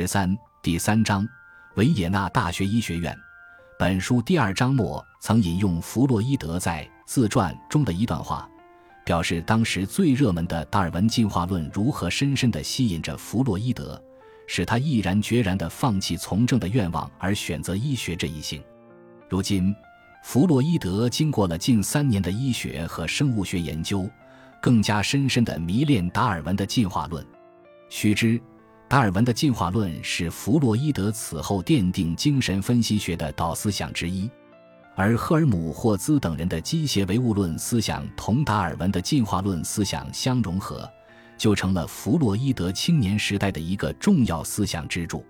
十三第三章维也纳大学医学院。本书第二章末曾引用弗洛伊德在自传中的一段话，表示当时最热门的达尔文进化论如何深深地吸引着弗洛伊德，使他毅然决然地放弃从政的愿望而选择医学这一行。如今，弗洛伊德经过了近三年的医学和生物学研究，更加深深地迷恋达尔文的进化论。须知。达尔文的进化论是弗洛伊德此后奠定精神分析学的导思想之一，而赫尔姆霍兹等人的机械唯物论思想同达尔文的进化论思想相融合，就成了弗洛伊德青年时代的一个重要思想支柱。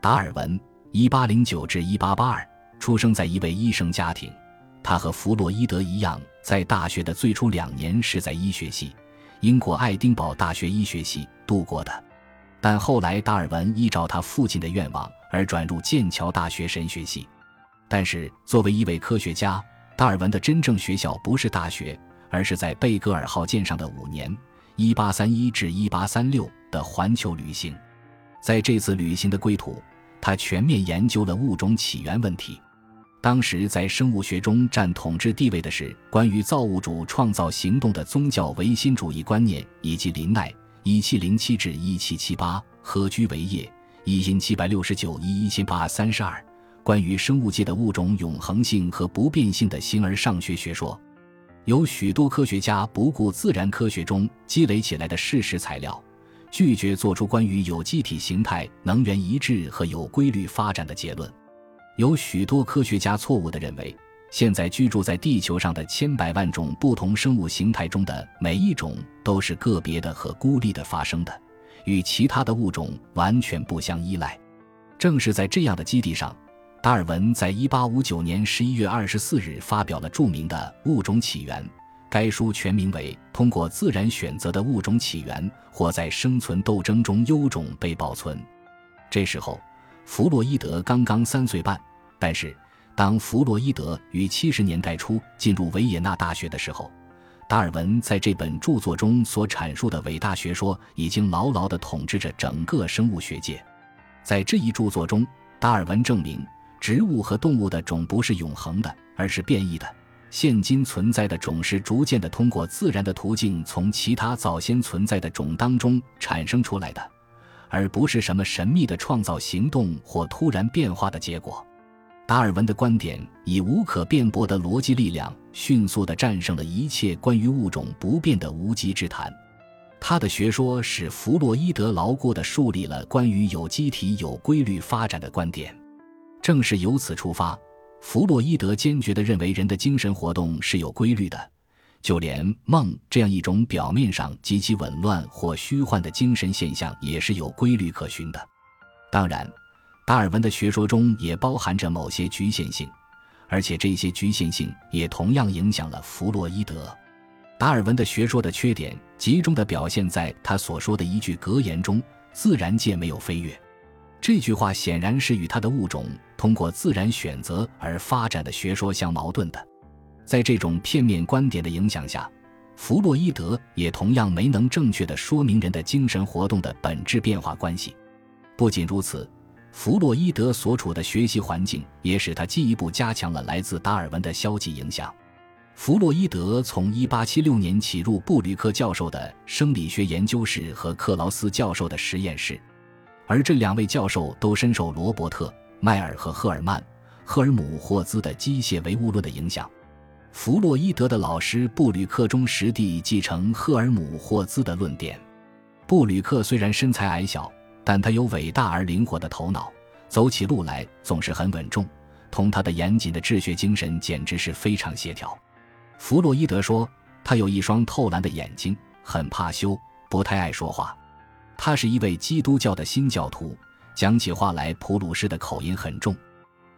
达尔文（一八零九至一八八二）出生在一位医生家庭，他和弗洛伊德一样，在大学的最初两年是在医学系——英国爱丁堡大学医学系度过的。但后来，达尔文依照他父亲的愿望而转入剑桥大学神学系。但是，作为一位科学家，达尔文的真正学校不是大学，而是在贝格尔号舰上的五年（一八三一至一八三六）的环球旅行。在这次旅行的归途，他全面研究了物种起源问题。当时，在生物学中占统治地位的是关于造物主创造行动的宗教唯心主义观念，以及林奈。一七零七至一七七八，合居为业，一千七百六十九一一千八三十二。关于生物界的物种永恒性和不变性的形而上学学说，有许多科学家不顾自然科学中积累起来的事实材料，拒绝做出关于有机体形态、能源一致和有规律发展的结论。有许多科学家错误地认为。现在居住在地球上的千百万种不同生物形态中的每一种都是个别的和孤立的发生的，与其他的物种完全不相依赖。正是在这样的基地上，达尔文在1859年11月24日发表了著名的《物种起源》。该书全名为《通过自然选择的物种起源或在生存斗争中优种被保存》。这时候，弗洛伊德刚刚三岁半，但是。当弗洛伊德于七十年代初进入维也纳大学的时候，达尔文在这本著作中所阐述的伟大学说已经牢牢地统治着整个生物学界。在这一著作中，达尔文证明植物和动物的种不是永恒的，而是变异的。现今存在的种是逐渐地通过自然的途径从其他早先存在的种当中产生出来的，而不是什么神秘的创造行动或突然变化的结果。达尔文的观点以无可辩驳的逻辑力量，迅速地战胜了一切关于物种不变的无稽之谈。他的学说使弗洛伊德牢固地树立了关于有机体有规律发展的观点。正是由此出发，弗洛伊德坚决地认为人的精神活动是有规律的，就连梦这样一种表面上极其紊乱或虚幻的精神现象也是有规律可循的。当然。达尔文的学说中也包含着某些局限性，而且这些局限性也同样影响了弗洛伊德。达尔文的学说的缺点集中地表现在他所说的一句格言中：“自然界没有飞跃。”这句话显然是与他的物种通过自然选择而发展的学说相矛盾的。在这种片面观点的影响下，弗洛伊德也同样没能正确地说明人的精神活动的本质变化关系。不仅如此。弗洛伊德所处的学习环境也使他进一步加强了来自达尔文的消极影响。弗洛伊德从1876年起入布吕克教授的生理学研究室和克劳斯教授的实验室，而这两位教授都深受罗伯特·迈尔和赫尔曼·赫尔姆霍兹的机械唯物论的影响。弗洛伊德的老师布吕克中实地继承赫尔姆霍兹的论点。布吕克虽然身材矮小。但他有伟大而灵活的头脑，走起路来总是很稳重，同他的严谨的治学精神简直是非常协调。弗洛伊德说，他有一双透蓝的眼睛，很怕羞，不太爱说话。他是一位基督教的新教徒，讲起话来普鲁士的口音很重，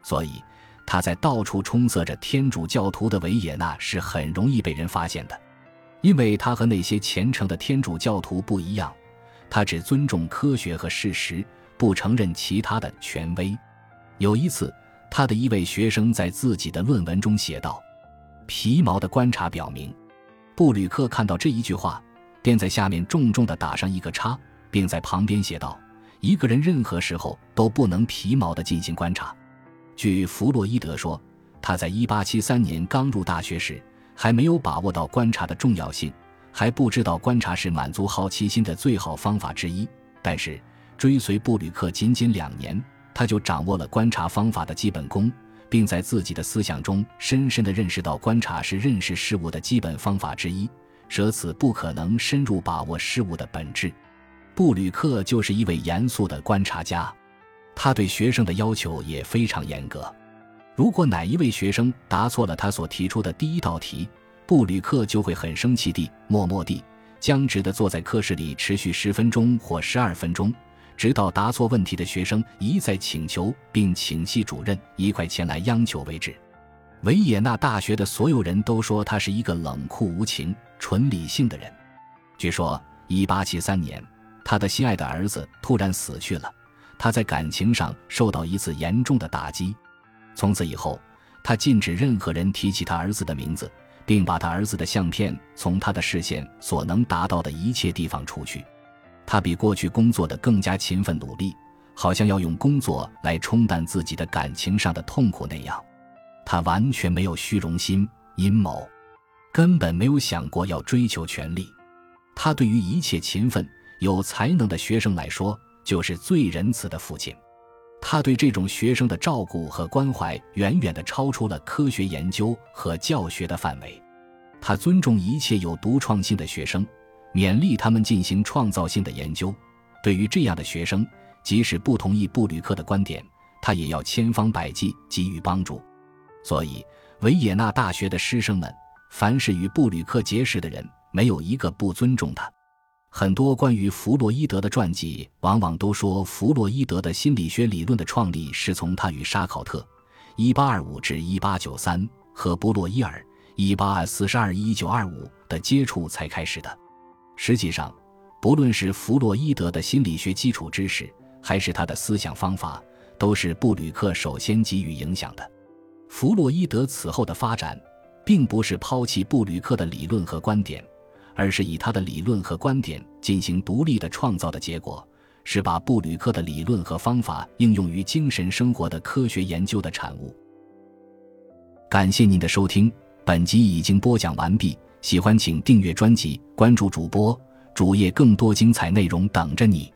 所以他在到处充塞着天主教徒的维也纳是很容易被人发现的，因为他和那些虔诚的天主教徒不一样。他只尊重科学和事实，不承认其他的权威。有一次，他的一位学生在自己的论文中写道：“皮毛的观察表明。”布吕克看到这一句话，便在下面重重地打上一个叉，并在旁边写道：“一个人任何时候都不能皮毛地进行观察。据弗洛伊德说，他在1873年刚入大学时，还没有把握到观察的重要性，还不知道观察是满足好奇心的最好方法之一。但是，追随布吕克仅仅两年，他就掌握了观察方法的基本功，并在自己的思想中深深地认识到，观察是认识事物的基本方法之一，舍此不可能深入把握事物的本质。布吕克就是一位严肃的观察家，他对学生的要求也非常严格。如果哪一位学生答错了他所提出的第一道题，布吕克就会很生气地、默默地、僵直地坐在课室里，持续十分钟或十二分钟，直到答错问题的学生一再请求并请系主任一块前来央求为止。维也纳大学的所有人都说他是一个冷酷无情、纯理性的人。据说，一八七三年。他的心爱的儿子突然死去了，他在感情上受到一次严重的打击。从此以后，他禁止任何人提起他儿子的名字，并把他儿子的相片从他的视线所能达到的一切地方除去。他比过去工作的更加勤奋努力，好像要用工作来冲淡自己的感情上的痛苦那样。他完全没有虚荣心、阴谋，根本没有想过要追求权力。他对于一切勤奋。有才能的学生来说，就是最仁慈的父亲。他对这种学生的照顾和关怀，远远地超出了科学研究和教学的范围。他尊重一切有独创性的学生，勉励他们进行创造性的研究。对于这样的学生，即使不同意布吕克的观点，他也要千方百计给予帮助。所以，维也纳大学的师生们，凡是与布吕克结识的人，没有一个不尊重他。很多关于弗洛伊德的传记，往往都说弗洛伊德的心理学理论的创立是从他与沙考特 （1825 至 1893） 和布洛伊尔 （1842-1925） 的接触才开始的。实际上，不论是弗洛伊德的心理学基础知识，还是他的思想方法，都是布吕克首先给予影响的。弗洛伊德此后的发展，并不是抛弃布吕克的理论和观点。而是以他的理论和观点进行独立的创造的结果，是把布吕克的理论和方法应用于精神生活的科学研究的产物。感谢您的收听，本集已经播讲完毕。喜欢请订阅专辑，关注主播主页，更多精彩内容等着你。